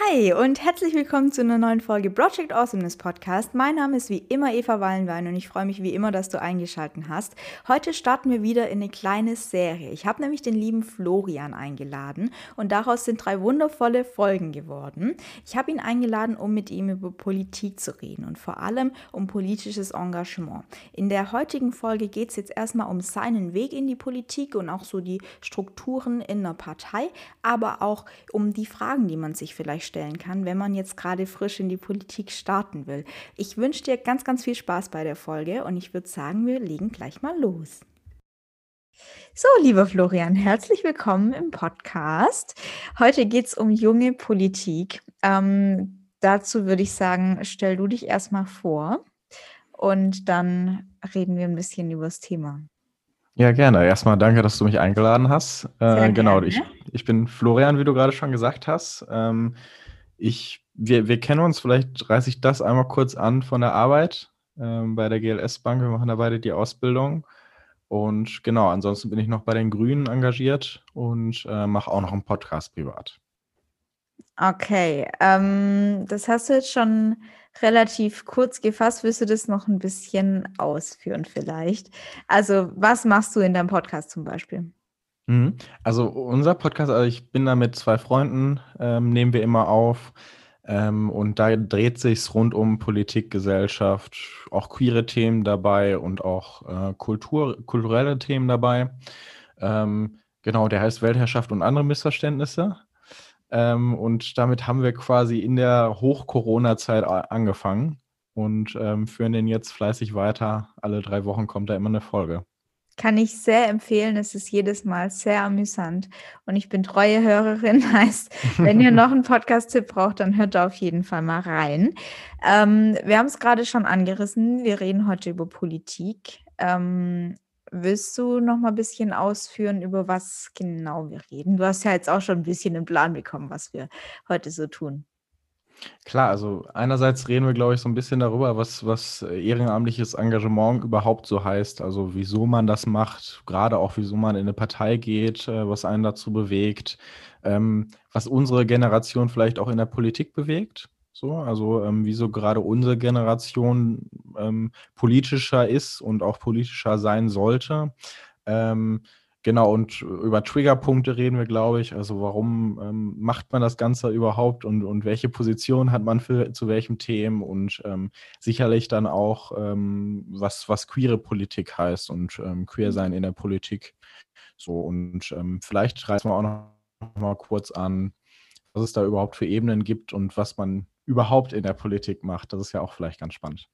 Hi und herzlich willkommen zu einer neuen Folge Project Awesomeness Podcast. Mein Name ist wie immer Eva Wallenwein und ich freue mich wie immer, dass du eingeschaltet hast. Heute starten wir wieder in eine kleine Serie. Ich habe nämlich den lieben Florian eingeladen und daraus sind drei wundervolle Folgen geworden. Ich habe ihn eingeladen, um mit ihm über Politik zu reden und vor allem um politisches Engagement. In der heutigen Folge geht es jetzt erstmal um seinen Weg in die Politik und auch so die Strukturen in einer Partei, aber auch um die Fragen, die man sich vielleicht stellen kann, wenn man jetzt gerade frisch in die Politik starten will. Ich wünsche dir ganz, ganz viel Spaß bei der Folge und ich würde sagen, wir legen gleich mal los. So, lieber Florian, herzlich willkommen im Podcast. Heute geht es um junge Politik. Ähm, dazu würde ich sagen, stell du dich erstmal vor und dann reden wir ein bisschen über das Thema. Ja, gerne. Erstmal danke, dass du mich eingeladen hast. Äh, genau, ich, ich bin Florian, wie du gerade schon gesagt hast. Ähm, ich, wir, wir kennen uns, vielleicht reiße ich das einmal kurz an von der Arbeit ähm, bei der GLS Bank. Wir machen da beide die Ausbildung. Und genau, ansonsten bin ich noch bei den Grünen engagiert und äh, mache auch noch einen Podcast privat. Okay, ähm, das hast du jetzt schon relativ kurz gefasst. Willst du das noch ein bisschen ausführen vielleicht? Also, was machst du in deinem Podcast zum Beispiel? Mhm. Also unser Podcast, also ich bin da mit zwei Freunden, ähm, nehmen wir immer auf. Ähm, und da dreht sich rund um Politik, Gesellschaft, auch queere Themen dabei und auch äh, Kultur, kulturelle Themen dabei. Ähm, genau, der heißt Weltherrschaft und andere Missverständnisse. Ähm, und damit haben wir quasi in der Hoch-Corona-Zeit angefangen und ähm, führen den jetzt fleißig weiter. Alle drei Wochen kommt da immer eine Folge. Kann ich sehr empfehlen. Es ist jedes Mal sehr amüsant. Und ich bin treue Hörerin. Heißt, wenn ihr noch einen Podcast-Tipp braucht, dann hört da auf jeden Fall mal rein. Ähm, wir haben es gerade schon angerissen. Wir reden heute über Politik. Ähm, Willst du noch mal ein bisschen ausführen, über was genau wir reden? Du hast ja jetzt auch schon ein bisschen einen Plan bekommen, was wir heute so tun. Klar, also einerseits reden wir, glaube ich, so ein bisschen darüber, was, was ehrenamtliches Engagement überhaupt so heißt. Also wieso man das macht, gerade auch wieso man in eine Partei geht, äh, was einen dazu bewegt, ähm, was unsere Generation vielleicht auch in der Politik bewegt. So, also ähm, wieso gerade unsere Generation ähm, politischer ist und auch politischer sein sollte. Ähm, genau, und über Triggerpunkte reden wir, glaube ich. Also warum ähm, macht man das Ganze überhaupt und, und welche Position hat man für zu welchem Themen und ähm, sicherlich dann auch, ähm, was, was queere Politik heißt und queer sein in der Politik. So, und vielleicht reißen wir auch noch mal kurz an, was es da überhaupt für Ebenen gibt und was man überhaupt in der Politik macht. Das ist ja auch vielleicht ganz spannend.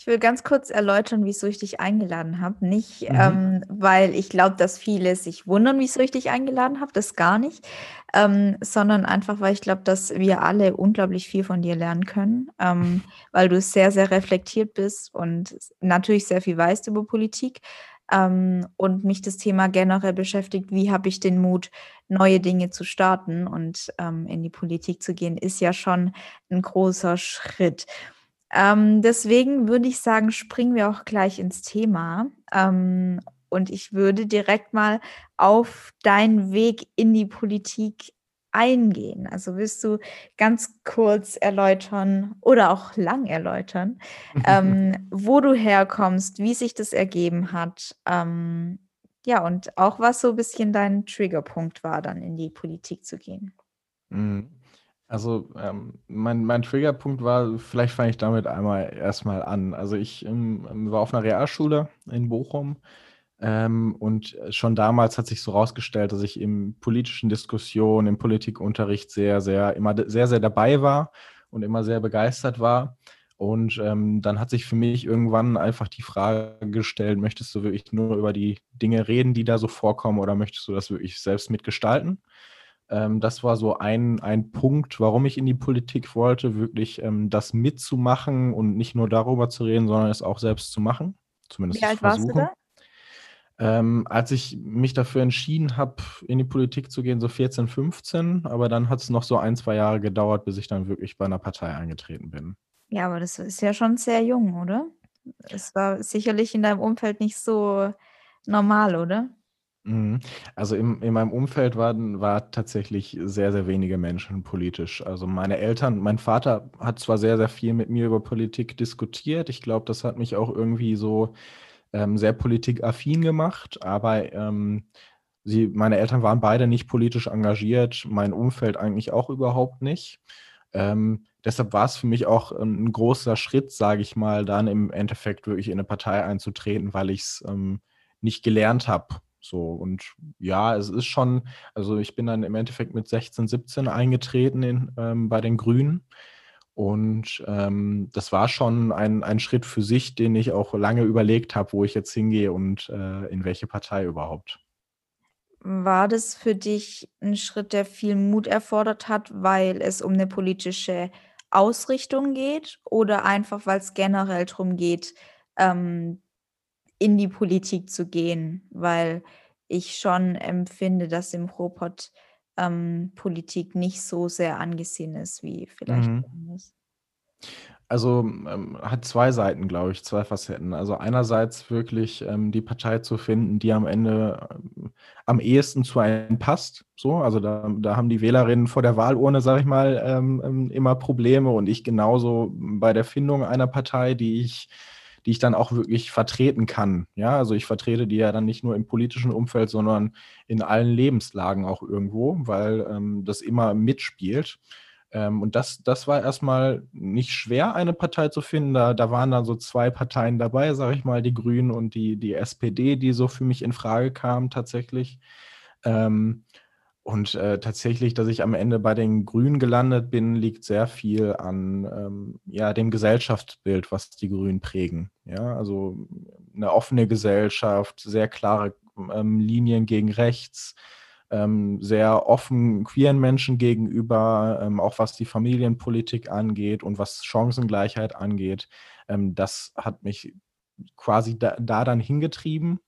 Ich will ganz kurz erläutern, wieso ich dich eingeladen habe. Nicht, mhm. ähm, weil ich glaube, dass viele sich wundern, wieso ich dich eingeladen habe, das gar nicht, ähm, sondern einfach, weil ich glaube, dass wir alle unglaublich viel von dir lernen können, ähm, weil du sehr, sehr reflektiert bist und natürlich sehr viel weißt über Politik, ähm, und mich das Thema generell beschäftigt, wie habe ich den Mut, neue Dinge zu starten und ähm, in die Politik zu gehen, ist ja schon ein großer Schritt. Ähm, deswegen würde ich sagen, springen wir auch gleich ins Thema. Ähm, und ich würde direkt mal auf deinen Weg in die Politik eingehen? Also willst du ganz kurz erläutern oder auch lang erläutern, ähm, wo du herkommst, wie sich das ergeben hat? Ähm, ja, und auch was so ein bisschen dein Triggerpunkt war, dann in die Politik zu gehen. Mhm. Also ähm, mein, mein Triggerpunkt war, vielleicht fange ich damit einmal erstmal an. Also ich ähm, war auf einer Realschule in Bochum ähm, und schon damals hat sich so rausgestellt, dass ich in politischen Diskussionen, im Politikunterricht sehr, sehr, immer sehr, sehr dabei war und immer sehr begeistert war. Und ähm, dann hat sich für mich irgendwann einfach die Frage gestellt, möchtest du wirklich nur über die Dinge reden, die da so vorkommen, oder möchtest du das wirklich selbst mitgestalten? Ähm, das war so ein, ein Punkt, warum ich in die Politik wollte, wirklich ähm, das mitzumachen und nicht nur darüber zu reden, sondern es auch selbst zu machen. Zumindest Wie alt warst du da? Ähm, als ich mich dafür entschieden habe, in die Politik zu gehen, so 14, 15, aber dann hat es noch so ein, zwei Jahre gedauert, bis ich dann wirklich bei einer Partei eingetreten bin. Ja, aber das ist ja schon sehr jung, oder? Es war sicherlich in deinem Umfeld nicht so normal, oder? Mhm. Also im, in meinem Umfeld waren war tatsächlich sehr, sehr wenige Menschen politisch. Also meine Eltern, mein Vater hat zwar sehr, sehr viel mit mir über Politik diskutiert. Ich glaube, das hat mich auch irgendwie so ähm, sehr politikaffin gemacht, aber ähm, sie, meine Eltern waren beide nicht politisch engagiert, mein Umfeld eigentlich auch überhaupt nicht. Ähm, deshalb war es für mich auch ein großer Schritt, sage ich mal, dann im Endeffekt wirklich in eine Partei einzutreten, weil ich es ähm, nicht gelernt habe. So, und ja, es ist schon, also ich bin dann im Endeffekt mit 16, 17 eingetreten in, ähm, bei den Grünen. Und ähm, das war schon ein, ein Schritt für sich, den ich auch lange überlegt habe, wo ich jetzt hingehe und äh, in welche Partei überhaupt. War das für dich ein Schritt, der viel Mut erfordert hat, weil es um eine politische Ausrichtung geht oder einfach, weil es generell darum geht, ähm, in die Politik zu gehen? Weil ich schon empfinde, dass im Ruhrpott ähm, Politik nicht so sehr angesehen ist wie vielleicht Mhm. Also, ähm, hat zwei Seiten, glaube ich, zwei Facetten. Also, einerseits wirklich, ähm, die Partei zu finden, die am Ende, ähm, am ehesten zu einem passt, so. Also, da da haben die Wählerinnen vor der Wahlurne, sage ich mal, ähm, ähm, immer Probleme und ich genauso bei der Findung einer Partei, die ich die ich dann auch wirklich vertreten kann. Ja, also ich vertrete die ja dann nicht nur im politischen Umfeld, sondern in allen Lebenslagen auch irgendwo, weil ähm, das immer mitspielt. Ähm, und das, das war erstmal nicht schwer, eine Partei zu finden. Da, da waren dann so zwei Parteien dabei, sage ich mal, die Grünen und die, die SPD, die so für mich in Frage kamen tatsächlich. Ähm, und äh, tatsächlich, dass ich am Ende bei den Grünen gelandet bin, liegt sehr viel an ähm, ja, dem Gesellschaftsbild, was die Grünen prägen. Ja, also eine offene Gesellschaft, sehr klare ähm, Linien gegen rechts, ähm, sehr offen queeren Menschen gegenüber, ähm, auch was die Familienpolitik angeht und was Chancengleichheit angeht. Ähm, das hat mich quasi da, da dann hingetrieben.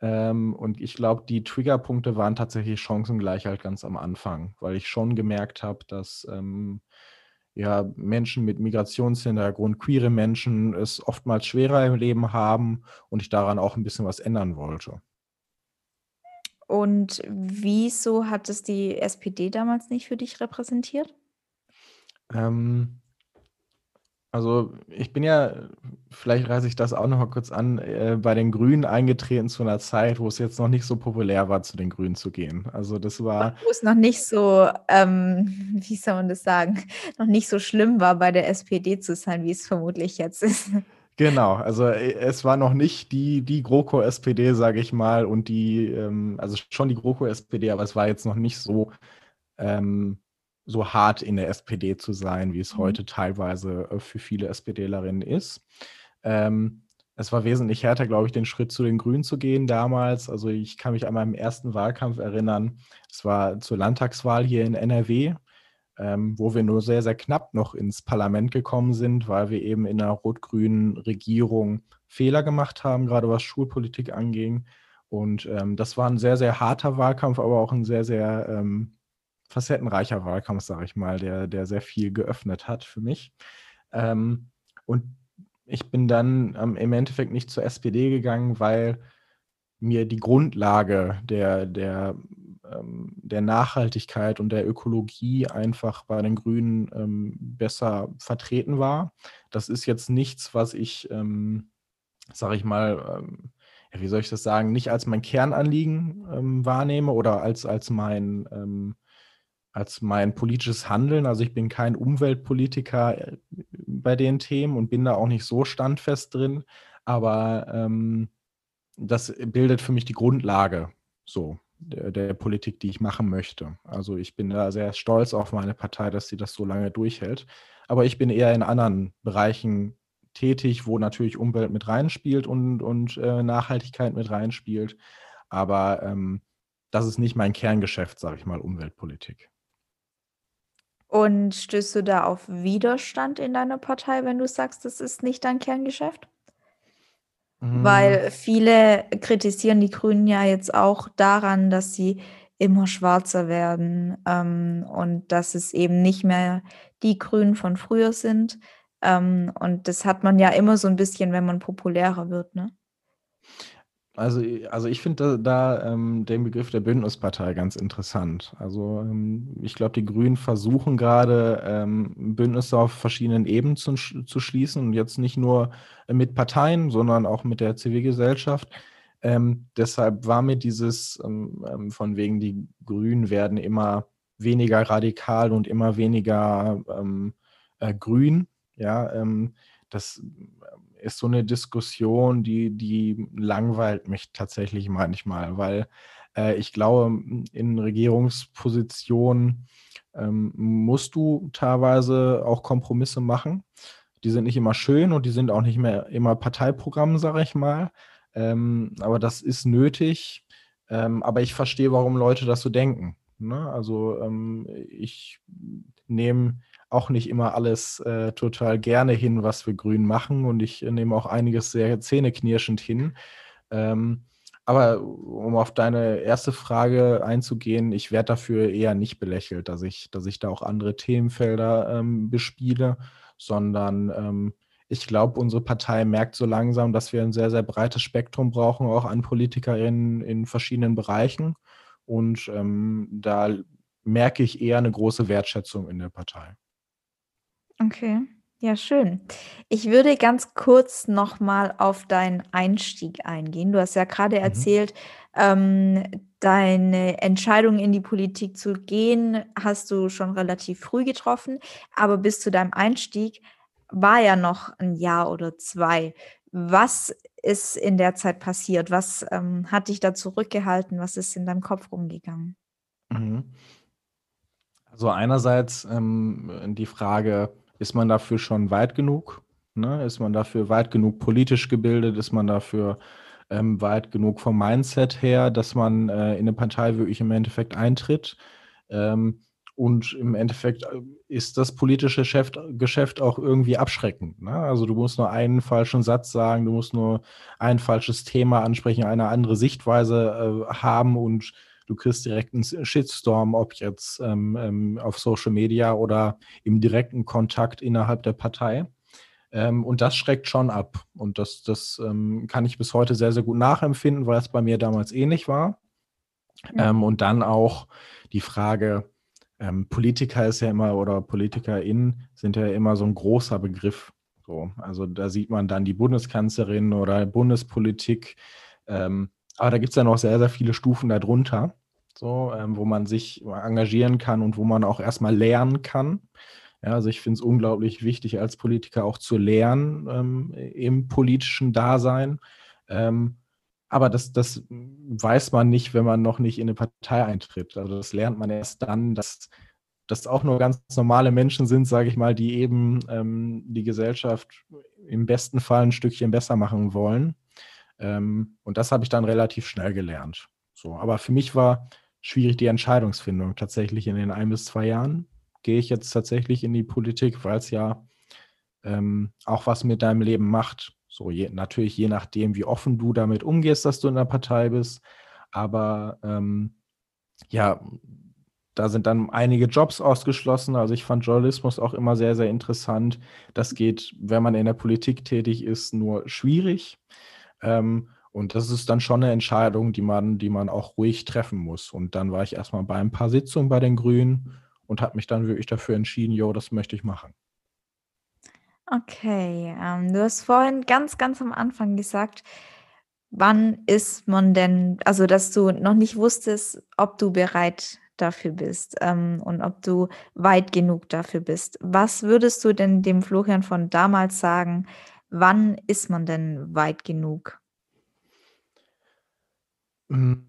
Ähm, und ich glaube, die Triggerpunkte waren tatsächlich Chancengleichheit ganz am Anfang, weil ich schon gemerkt habe, dass ähm, ja, Menschen mit Migrationshintergrund, queere Menschen es oftmals schwerer im Leben haben und ich daran auch ein bisschen was ändern wollte. Und wieso hat es die SPD damals nicht für dich repräsentiert? Ähm, also ich bin ja, vielleicht reiße ich das auch noch mal kurz an, äh, bei den Grünen eingetreten zu einer Zeit, wo es jetzt noch nicht so populär war, zu den Grünen zu gehen. Also das war. Wo es noch nicht so, ähm, wie soll man das sagen, noch nicht so schlimm war, bei der SPD zu sein, wie es vermutlich jetzt ist. Genau, also äh, es war noch nicht die, die GroKo-SPD, sage ich mal, und die, ähm, also schon die GroKo-SPD, aber es war jetzt noch nicht so, ähm, so hart in der SPD zu sein, wie es mhm. heute teilweise äh, für viele SPDlerinnen ist. Ähm, es war wesentlich härter, glaube ich, den Schritt zu den Grünen zu gehen damals. Also ich kann mich an meinem ersten Wahlkampf erinnern. Es war zur Landtagswahl hier in NRW ähm, wo wir nur sehr, sehr knapp noch ins Parlament gekommen sind, weil wir eben in einer rot-grünen Regierung Fehler gemacht haben, gerade was Schulpolitik anging. Und ähm, das war ein sehr, sehr harter Wahlkampf, aber auch ein sehr, sehr ähm, facettenreicher Wahlkampf, sage ich mal, der, der sehr viel geöffnet hat für mich. Ähm, und ich bin dann ähm, im Endeffekt nicht zur SPD gegangen, weil mir die Grundlage der, der ähm, der Nachhaltigkeit und der Ökologie einfach bei den Grünen ähm, besser vertreten war. Das ist jetzt nichts, was ich, ähm, sage ich mal, ähm, wie soll ich das sagen, nicht als mein Kernanliegen ähm, wahrnehme oder als, als mein ähm, als mein politisches Handeln. Also ich bin kein Umweltpolitiker äh, bei den Themen und bin da auch nicht so standfest drin, aber ähm, das bildet für mich die Grundlage so der, der, Politik, die ich machen möchte. Also ich bin da sehr stolz auf meine Partei, dass sie das so lange durchhält. Aber ich bin eher in anderen Bereichen tätig, wo natürlich Umwelt mit reinspielt und, und äh, Nachhaltigkeit mit reinspielt. Aber ähm, das ist nicht mein Kerngeschäft, sage ich mal, Umweltpolitik. Und stößt du da auf Widerstand in deiner Partei, wenn du sagst, das ist nicht dein Kerngeschäft? Weil viele kritisieren die Grünen ja jetzt auch daran, dass sie immer schwarzer werden ähm, und dass es eben nicht mehr die Grünen von früher sind. Ähm, und das hat man ja immer so ein bisschen, wenn man populärer wird, ne? Also, also ich finde da, da ähm, den Begriff der Bündnispartei ganz interessant. Also ähm, ich glaube, die Grünen versuchen gerade ähm, Bündnisse auf verschiedenen Ebenen zu, zu schließen und jetzt nicht nur mit Parteien, sondern auch mit der Zivilgesellschaft. Ähm, deshalb war mir dieses ähm, ähm, von wegen, die Grünen werden immer weniger radikal und immer weniger äh, grün. Ja, das ist so eine Diskussion, die, die langweilt mich tatsächlich manchmal, weil äh, ich glaube, in Regierungspositionen ähm, musst du teilweise auch Kompromisse machen. Die sind nicht immer schön und die sind auch nicht mehr immer Parteiprogramm, sage ich mal. Ähm, aber das ist nötig. Ähm, aber ich verstehe, warum Leute das so denken. Ne? Also ähm, ich nehme auch nicht immer alles äh, total gerne hin, was wir Grün machen. Und ich äh, nehme auch einiges sehr zähneknirschend hin. Ähm, aber um auf deine erste Frage einzugehen, ich werde dafür eher nicht belächelt, dass ich, dass ich da auch andere Themenfelder ähm, bespiele, sondern ähm, ich glaube, unsere Partei merkt so langsam, dass wir ein sehr, sehr breites Spektrum brauchen, auch an PolitikerInnen in verschiedenen Bereichen. Und ähm, da merke ich eher eine große Wertschätzung in der Partei. Okay, ja, schön. Ich würde ganz kurz noch mal auf deinen Einstieg eingehen. Du hast ja gerade Mhm. erzählt, ähm, deine Entscheidung in die Politik zu gehen, hast du schon relativ früh getroffen, aber bis zu deinem Einstieg war ja noch ein Jahr oder zwei. Was ist in der Zeit passiert? Was, ähm, hat dich da zurückgehalten? Was ist in deinem Kopf rumgegangen? Mhm. Also einerseits, ähm, die Frage ist man dafür schon weit genug? Ne? Ist man dafür weit genug politisch gebildet? Ist man dafür ähm, weit genug vom Mindset her, dass man äh, in eine Partei wirklich im Endeffekt eintritt? Ähm, und im Endeffekt äh, ist das politische Geschäft, Geschäft auch irgendwie abschreckend. Ne? Also du musst nur einen falschen Satz sagen, du musst nur ein falsches Thema ansprechen, eine andere Sichtweise äh, haben und du kriegst direkt einen Shitstorm, ob jetzt ähm, ähm, auf Social Media oder im direkten Kontakt innerhalb der Partei. Ähm, und das schreckt schon ab. Und das, das ähm, kann ich bis heute sehr, sehr gut nachempfinden, weil es bei mir damals ähnlich war. Ja. Ähm, und dann auch die Frage, ähm, Politiker ist ja immer oder PolitikerInnen sind ja immer so ein großer Begriff. So, also da sieht man dann die Bundeskanzlerin oder Bundespolitik. Ähm, aber da gibt es ja noch sehr, sehr viele Stufen darunter, so, ähm, wo man sich engagieren kann und wo man auch erstmal lernen kann. Ja, also ich finde es unglaublich wichtig, als Politiker auch zu lernen ähm, im politischen Dasein. Ähm, aber das, das weiß man nicht, wenn man noch nicht in eine Partei eintritt. Also das lernt man erst dann, dass das auch nur ganz normale Menschen sind, sage ich mal, die eben ähm, die Gesellschaft im besten Fall ein Stückchen besser machen wollen. Ähm, und das habe ich dann relativ schnell gelernt. So, aber für mich war schwierig die Entscheidungsfindung tatsächlich in den ein bis zwei Jahren. Gehe ich jetzt tatsächlich in die Politik, weil es ja ähm, auch was mit deinem Leben macht. So, je, natürlich je nachdem, wie offen du damit umgehst, dass du in der Partei bist. Aber ähm, ja, da sind dann einige Jobs ausgeschlossen. Also ich fand Journalismus auch immer sehr, sehr interessant. Das geht, wenn man in der Politik tätig ist, nur schwierig. Ähm, und das ist dann schon eine Entscheidung, die man, die man auch ruhig treffen muss. Und dann war ich erstmal bei ein paar Sitzungen bei den Grünen und habe mich dann wirklich dafür entschieden, jo, das möchte ich machen. Okay, ähm, du hast vorhin ganz, ganz am Anfang gesagt, wann ist man denn, also dass du noch nicht wusstest, ob du bereit dafür bist ähm, und ob du weit genug dafür bist. Was würdest du denn dem Florian von damals sagen, wann ist man denn weit genug? Hm,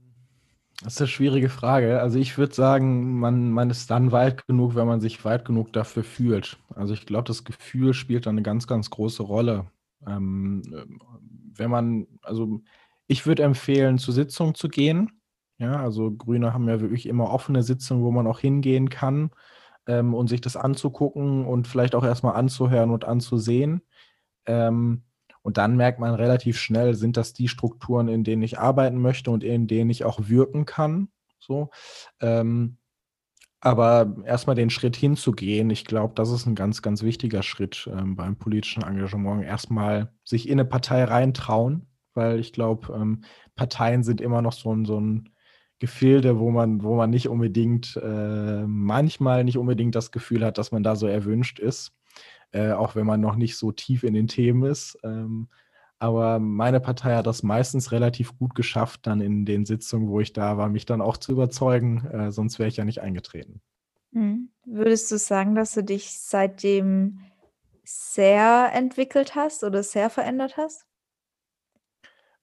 das ist eine schwierige Frage. Also ich würde sagen, man, man ist dann weit genug, wenn man sich weit genug dafür fühlt. Also ich glaube, das Gefühl spielt eine ganz, ganz große Rolle. Ähm, wenn man, also ich würde empfehlen, zur Sitzung zu gehen. Ja, also Grüne haben ja wirklich immer offene Sitzungen, wo man auch hingehen kann ähm, und sich das anzugucken und vielleicht auch erstmal anzuhören und anzusehen. Ähm, Und dann merkt man relativ schnell, sind das die Strukturen, in denen ich arbeiten möchte und in denen ich auch wirken kann. So. Ähm, aber erstmal den Schritt hinzugehen, ich glaube, das ist ein ganz, ganz wichtiger Schritt ähm, beim politischen Engagement. Erstmal sich in eine Partei reintrauen, weil ich glaube, ähm, Parteien sind immer noch so ein, so ein Gefilde, wo man, wo man nicht unbedingt, äh, manchmal nicht unbedingt das Gefühl hat, dass man da so erwünscht ist, äh, auch wenn man noch nicht so tief in den Themen ist. Ähm, aber meine Partei hat das meistens relativ gut geschafft, dann in den Sitzungen, wo ich da war, mich dann auch zu überzeugen. Äh, sonst wäre ich ja nicht eingetreten. Mhm. Würdest du sagen, dass du dich seitdem sehr entwickelt hast oder sehr verändert hast?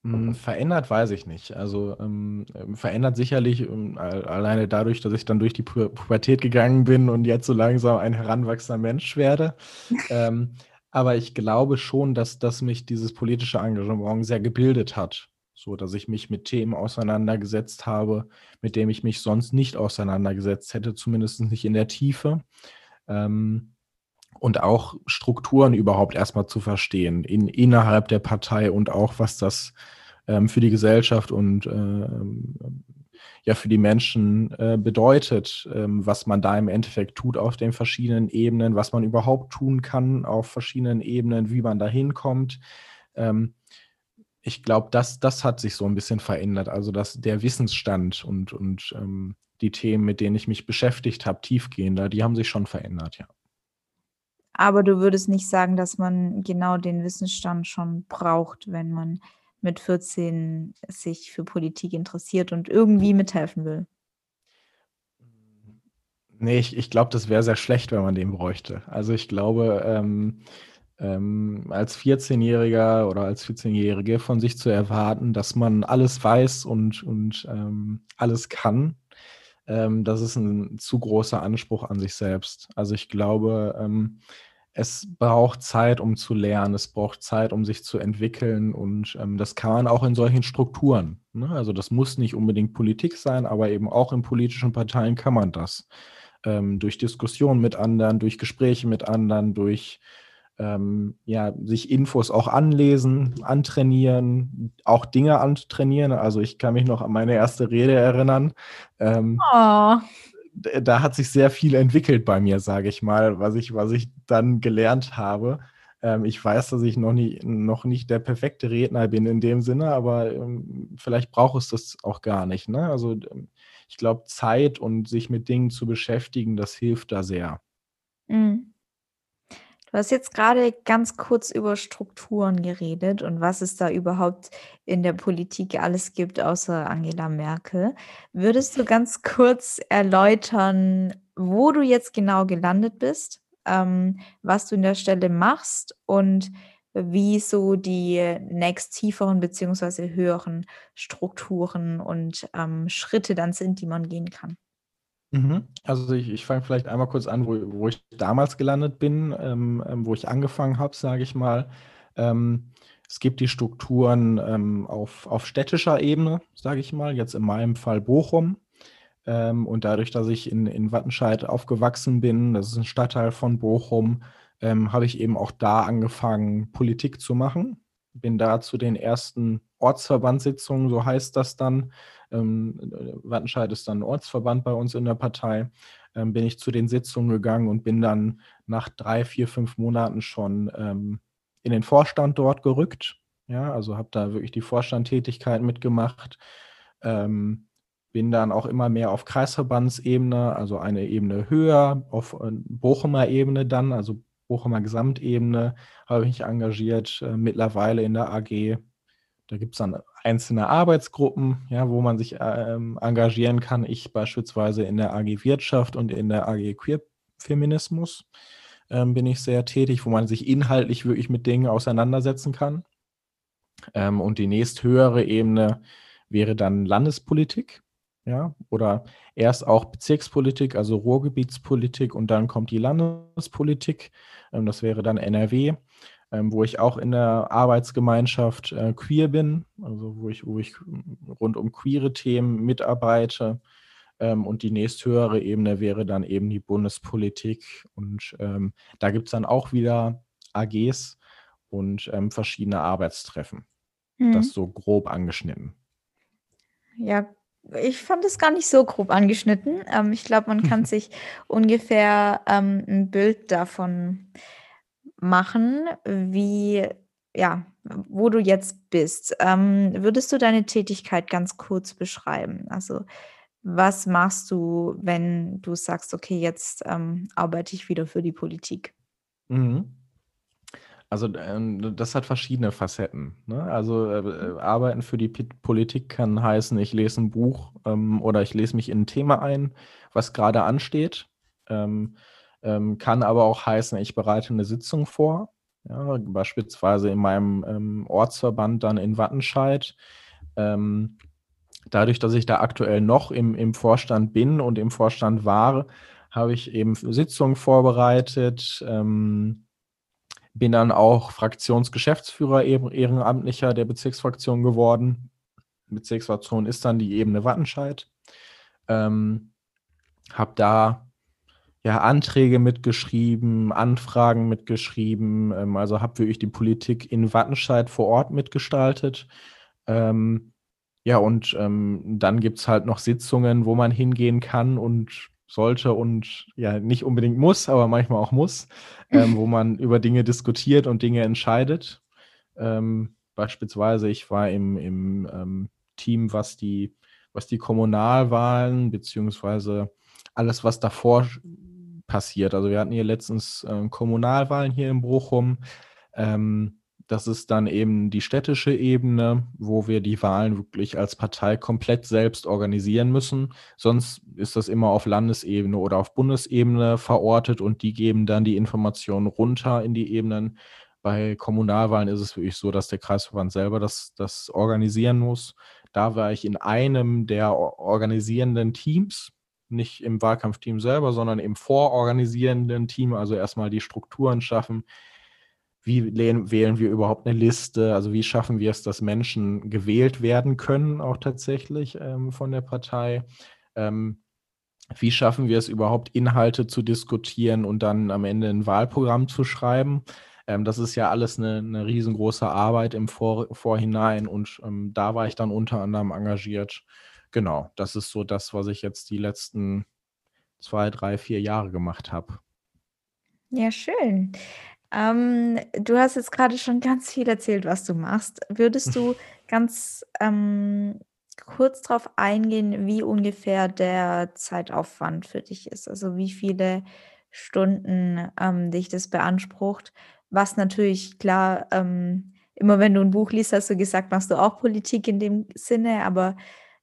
Hm, verändert weiß ich nicht. Also ähm, ähm verändert sicherlich ähm, alleine dadurch, dass ich dann durch die Pu Pubertät gegangen bin und jetzt so langsam ein heranwachsender Mensch werde. ähm, aber ich glaube schon, dass, dass mich dieses politische Engagement sehr gebildet hat. So dass ich mich mit Themen auseinandergesetzt habe, mit denen ich mich sonst nicht auseinandergesetzt hätte, zumindest nicht in der Tiefe. Ähm, und auch Strukturen überhaupt erstmal zu verstehen, in, innerhalb der Partei und auch, was das ähm, für die Gesellschaft und äh, ja für die Menschen äh, bedeutet, ähm, was man da im Endeffekt tut auf den verschiedenen Ebenen, was man überhaupt tun kann auf verschiedenen Ebenen, wie man da hinkommt. Ähm, ich glaube, das, das hat sich so ein bisschen verändert. Also dass der Wissensstand und, und ähm, die Themen, mit denen ich mich beschäftigt habe, tiefgehender, die haben sich schon verändert, ja. Aber du würdest nicht sagen, dass man genau den Wissensstand schon braucht, wenn man mit 14 sich für Politik interessiert und irgendwie mithelfen will. Nee, ich, ich glaube, das wäre sehr schlecht, wenn man den bräuchte. Also ich glaube, ähm, ähm, als 14-Jähriger oder als 14-Jährige von sich zu erwarten, dass man alles weiß und, und ähm, alles kann, ähm, das ist ein zu großer Anspruch an sich selbst. Also ich glaube, ähm, es braucht Zeit, um zu lernen, es braucht Zeit, um sich zu entwickeln und ähm, das kann man auch in solchen Strukturen. Ne? Also das muss nicht unbedingt Politik sein, aber eben auch in politischen Parteien kann man das. Ähm, durch Diskussionen mit anderen, durch Gespräche mit anderen, durch ähm, ja, sich Infos auch anlesen, antrainieren, auch Dinge antrainieren. Also ich kann mich noch an meine erste Rede erinnern. Ähm, oh. Da hat sich sehr viel entwickelt bei mir, sage ich mal, was ich, was ich dann gelernt habe. Ähm, ich weiß, dass ich noch, nie, noch nicht der perfekte Redner bin in dem Sinne, aber ähm, vielleicht braucht es das auch gar nicht. Ne? Also ich glaube, Zeit und sich mit Dingen zu beschäftigen, das hilft da sehr. Mhm. Du hast jetzt gerade ganz kurz über Strukturen geredet und was es da überhaupt in der Politik alles gibt, außer Angela Merkel. Würdest du ganz kurz erläutern, wo du jetzt genau gelandet bist, ähm, was du in der Stelle machst und wie so die nächst tieferen beziehungsweise höheren Strukturen und ähm, Schritte dann sind, die man gehen kann? Mhm. Also ich, ich fange vielleicht einmal kurz an, wo, wo ich damals gelandet bin, ähm, ähm wo ich angefangen habe, sage ich mal. Ähm, es gibt die Strukturen ähm, auf, auf städtischer Ebene, sage ich mal, jetzt in meinem Fall Bochum. Ähm, und dadurch, dass ich in, in Wattenscheid aufgewachsen bin, das ist ein Stadtteil von Bochum, ähm, habe ich eben auch da angefangen, Politik zu machen. Bin da zu den ersten Ortsverbandssitzungen, so heißt das dann, ähm, Wattenscheid ist dann ein Ortsverband bei uns in der Partei, ähm, bin ich zu den Sitzungen gegangen und bin dann nach drei, vier, fünf Monaten schon ähm, in den Vorstand dort gerückt. Ja, also habe da wirklich die Vorstandtätigkeit mitgemacht. Ähm, bin dann auch immer mehr auf Kreisverbandsebene, also eine Ebene höher, auf äh, Bochumer Ebene dann, also Bochumer Gesamtebene, habe ich mich engagiert, äh, mittlerweile in der AG da gibt es dann einzelne Arbeitsgruppen, ja, wo man sich ähm, engagieren kann. Ich beispielsweise in der AG Wirtschaft und in der AG Queer Feminismus ähm, bin ich sehr tätig, wo man sich inhaltlich wirklich mit Dingen auseinandersetzen kann. Ähm, und die nächsthöhere Ebene wäre dann Landespolitik, ja, oder erst auch Bezirkspolitik, also Ruhrgebietspolitik und dann kommt die Landespolitik. Ähm, das wäre dann NRW ähm, wo ich auch in der Arbeitsgemeinschaft äh, queer bin, also wo ich, wo ich rund um queere Themen mitarbeite. Ähm, und die nächsthöhere Ebene wäre dann eben die Bundespolitik. Und ähm, da gibt es dann auch wieder AGs. und ähm, verschiedene Arbeitstreffen. Mhm. Das so grob angeschnitten. Ja, ich fand es gar nicht so grob angeschnitten. Ähm, ich glaube, man kann sich ungefähr ähm, ein Bild davon machen, wie, ja, wo du jetzt bist. Ähm, würdest du deine Tätigkeit ganz kurz beschreiben? Also, was machst du, wenn du sagst, okay, jetzt ähm, arbeite ich wieder für die Politik? Mhm. Also ähm, das hat verschiedene Facetten. Ne? Also äh, äh arbeiten für die P Politik kann heißen, ich lese ein Buch ähm, oder ich lese mich in ein Thema ein, was gerade ansteht. Ähm, ähm, kann aber auch heißen, ich bereite eine Sitzung vor. Ja, beispielsweise in meinem ähm, Ortsverband dann in Wattenscheid. Ähm, dadurch, dass ich da aktuell noch im, im Vorstand bin und im Vorstand war, habe ich eben Sitzungen vorbereitet. Ähm, bin dann auch Fraktionsgeschäftsführer ehrenamtlicher der Bezirksfraktion geworden. Bezirksfraktion ist dann die Ebene Wattenscheid. Ähm, habe da ja Anträge mitgeschrieben, Anfragen mitgeschrieben, ähm, also habe wirklich die Politik in Wattenscheid vor Ort mitgestaltet. Ähm, ja, und ähm, dann gibt es halt noch Sitzungen, wo man hingehen kann und sollte und ja nicht unbedingt muss, aber manchmal auch muss, ähm, wo man über Dinge diskutiert und Dinge entscheidet. Ähm, beispielsweise, ich war im, im ähm, Team, was die, was die Kommunalwahlen beziehungsweise alles, was davor passiert. Also wir hatten hier letztens äh, Kommunalwahlen hier in Bochum. Ähm, das ist dann eben die städtische Ebene, wo wir die Wahlen wirklich als Partei komplett selbst organisieren müssen. Sonst ist das immer auf Landesebene oder auf Bundesebene verortet und die geben dann die Informationen runter in die Ebenen. Bei Kommunalwahlen ist es wirklich so, dass der Kreisverband selber das, das organisieren muss. Da war ich in einem der organisierenden Teams, nicht im Wahlkampfteam selber, sondern im vororganisierenden Team, also erstmal die Strukturen schaffen, wie wählen wir überhaupt eine Liste? Also wie schaffen wir es, dass Menschen gewählt werden können, auch tatsächlich ähm, von der Partei? Ähm, wie schaffen wir es überhaupt, Inhalte zu diskutieren und dann am Ende ein Wahlprogramm zu schreiben? Ähm, das ist ja alles eine, eine riesengroße Arbeit im Vor Vorhinein und ähm, da war ich dann unter anderem engagiert. Genau, das ist so das, was ich jetzt die letzten zwei, drei, vier Jahre gemacht habe. Ja, schön. Ähm, du hast jetzt gerade schon ganz viel erzählt, was du machst. Würdest du ganz, ähm, kurz darauf eingehen, wie ungefähr der Zeitaufwand für dich ist? Also, wie viele Stunden, ähm, dich das beansprucht? Was natürlich klar, ähm, immer wenn du ein Buch liest, hast du gesagt, machst du auch Politik in dem Sinne, aber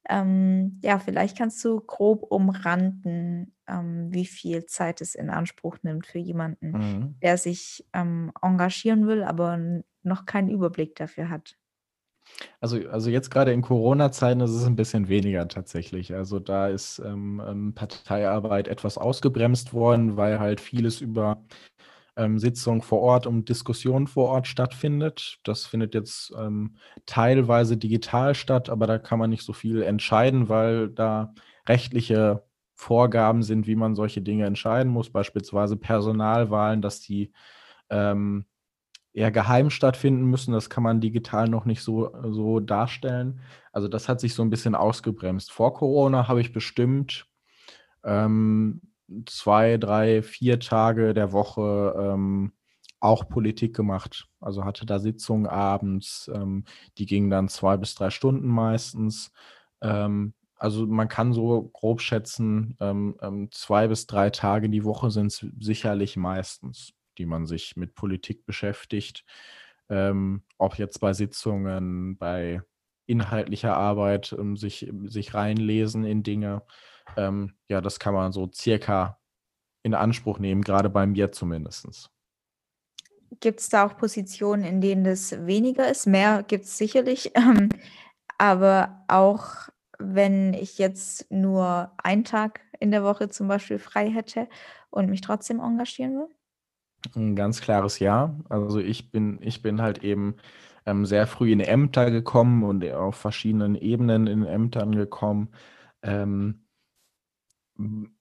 ähm, ja, vielleicht kannst du grob umranden, ähm, wie viel Zeit es in Anspruch nimmt für jemanden, Mhm. der sich ähm, engagieren will, aber noch keinen Überblick dafür hat. Also, also jetzt gerade in Corona-Zeiten ist es ein bisschen weniger tatsächlich. Also da ist ähm, ähm Parteiarbeit etwas ausgebremst worden, weil halt vieles über ähm, Sitzung vor Ort und Diskussion vor Ort stattfindet. Das findet jetzt ähm, teilweise digital statt, aber da kann man nicht so viel entscheiden, weil da rechtliche Vorgaben sind, wie man solche Dinge entscheiden muss, beispielsweise Personalwahlen, dass die ähm, eher geheim stattfinden müssen. Das kann man digital noch nicht so, so darstellen. Also das hat sich so ein bisschen ausgebremst. Vor Corona habe ich bestimmt ähm, zwei, drei, vier Tage der Woche ähm, auch Politik gemacht. Also hatte da Sitzungen abends, ähm, die gingen dann zwei bis drei Stunden meistens. Ähm, also man kann so grob schätzen, ähm, ähm, zwei bis drei Tage die Woche sind es sicherlich meistens, die man sich mit Politik beschäftigt. Ähm, ob jetzt bei Sitzungen, bei inhaltlicher Arbeit, sich, sich reinlesen in Dinge. Ähm, ja, das kann man so circa in Anspruch nehmen, gerade bei mir zumindest. Gibt es da auch Positionen, in denen das weniger ist? Mehr gibt es sicherlich. Ähm, aber auch wenn ich jetzt nur einen Tag in der Woche zum Beispiel frei hätte und mich trotzdem engagieren will? Ein ganz klares Ja. Also ich bin, ich bin halt eben ähm, sehr früh in Ämter gekommen und auf verschiedenen Ebenen in Ämtern gekommen. Ähm,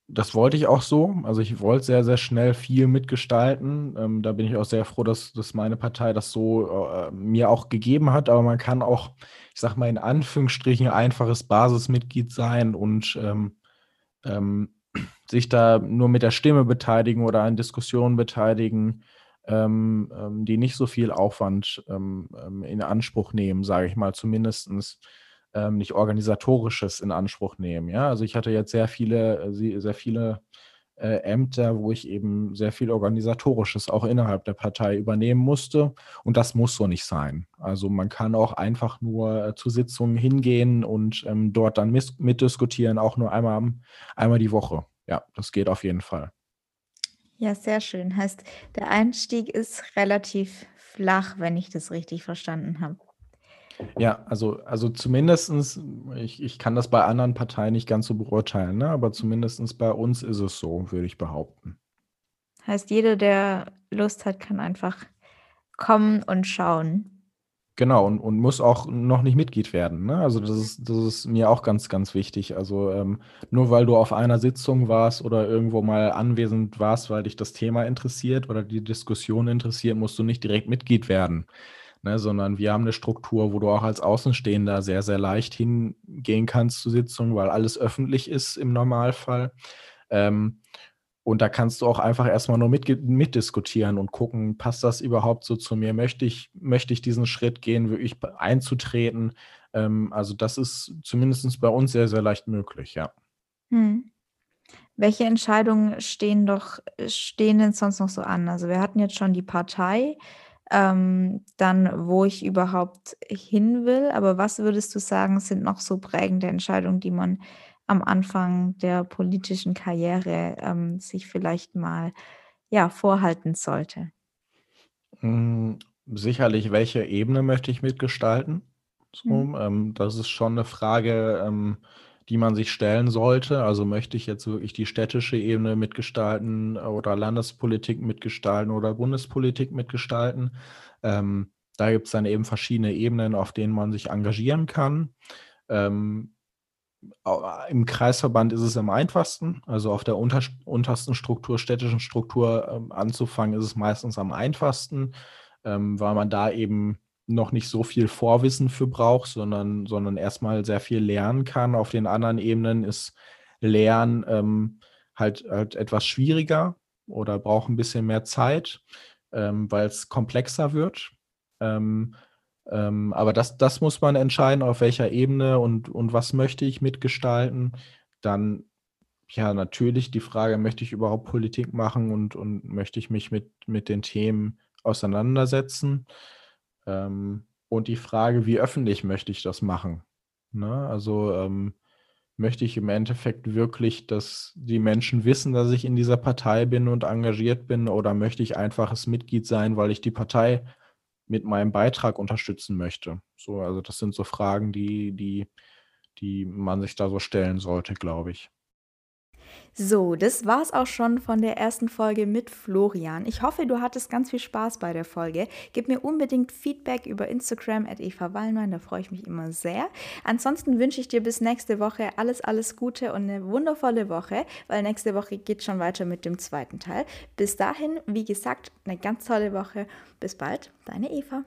das wollte ich auch so. Also ich wollte sehr, sehr schnell viel mitgestalten. Ähm, da bin ich auch sehr froh, dass, dass meine Partei das so äh, mir auch gegeben hat. Aber man kann auch, ich sag mal in Anführungsstrichen, einfaches Basismitglied sein und ähm, ähm, sich da nur mit der Stimme beteiligen oder an Diskussionen beteiligen, ähm, ähm, die nicht so viel Aufwand ähm, in Anspruch nehmen, sage ich mal, zumindestens ähm, nicht organisatorisches in Anspruch nehmen. Ja, also ich hatte jetzt sehr viele, äh, sehr viele äh, Ämter, wo ich eben sehr viel organisatorisches auch innerhalb der Partei übernehmen musste und das muss so nicht sein. Also man kann auch einfach nur äh, zu Sitzungen hingehen und ähm, dort dann mitdiskutieren, auch nur einmal, einmal die Woche. Ja, das geht auf jeden Fall. Ja, sehr schön. Heißt, der Einstieg ist relativ flach, wenn ich das richtig verstanden habe. Ja, also, also zumindestens, ich, ich kann das bei anderen Parteien nicht ganz so beurteilen, ne? aber zumindest bei uns ist es so, würde ich behaupten. Heißt, jeder, der Lust hat, kann einfach kommen und schauen. Genau, und, und muss auch noch nicht Mitglied werden. Ne? Also das ist, das ist mir auch ganz, ganz wichtig. Also ähm, nur weil du auf einer Sitzung warst oder irgendwo mal anwesend warst, weil dich das Thema interessiert oder die Diskussion interessiert, musst du nicht direkt Mitglied werden ne, sondern wir haben eine Struktur, wo du auch als Außenstehender sehr, sehr leicht hingehen kannst zu Sitzungen, weil alles öffentlich ist im Normalfall. Ähm, und da kannst du auch einfach erstmal nur mit, mitdiskutieren und gucken, passt das überhaupt so zu mir? Möchte ich, möchte ich diesen Schritt gehen, wirklich einzutreten? Ähm, also das ist zumindest bei uns sehr, sehr leicht möglich, ja. Hm. Welche Entscheidungen stehen doch, stehen denn sonst noch so an? Also wir hatten jetzt schon die Partei, ähm, dann, wo ich überhaupt hin will. Aber was würdest du sagen, sind noch so prägende Entscheidungen, die man am Anfang der politischen Karriere ähm, sich vielleicht mal ja, vorhalten sollte? Hm, sicherlich, welche Ebene möchte ich mitgestalten? So, Mhm. ähm, das ist schon eine Frage, ähm, die man sich stellen sollte. Also möchte ich jetzt wirklich die städtische Ebene mitgestalten oder Landespolitik mitgestalten oder Bundespolitik mitgestalten. Ähm, da gibt es dann eben verschiedene Ebenen, auf denen man sich engagieren kann. Ähm, Im Kreisverband ist es am einfachsten. Also auf der unter, untersten Struktur, städtischen Struktur ähm, anzufangen, ist es meistens am einfachsten, ähm, weil man da eben noch nicht so viel Vorwissen für braucht, sondern, sondern erstmal sehr viel lernen kann. Auf den anderen Ebenen ist Lernen ähm, halt, halt etwas schwieriger oder braucht ein bisschen mehr Zeit, ähm, weil es komplexer wird. Ähm, ähm, aber das, das muss man entscheiden, auf welcher Ebene und, und was möchte ich mitgestalten. Dann, ja, natürlich die Frage, möchte ich überhaupt Politik machen und, und möchte ich mich mit, mit den Themen auseinandersetzen? Ähm, und die Frage, wie öffentlich möchte ich das machen? Ne? Also ähm, möchte ich im Endeffekt wirklich, dass die Menschen wissen, dass ich in dieser Partei bin und engagiert bin, oder möchte ich einfaches Mitglied sein, weil ich die Partei mit meinem Beitrag unterstützen möchte? So, also das sind so Fragen, die, die, die man sich da so stellen sollte, glaube ich. So, das war's auch schon von der ersten Folge mit Florian. Ich hoffe, du hattest ganz viel Spaß bei der Folge. Gib mir unbedingt Feedback über Instagram at Eva Wallnein, da freue ich mich immer sehr. Ansonsten wünsche ich dir bis nächste Woche alles, alles Gute und eine wundervolle Woche, weil nächste Woche geht schon weiter mit dem zweiten Teil. Bis dahin, wie gesagt, eine ganz tolle Woche. Bis bald, deine Eva.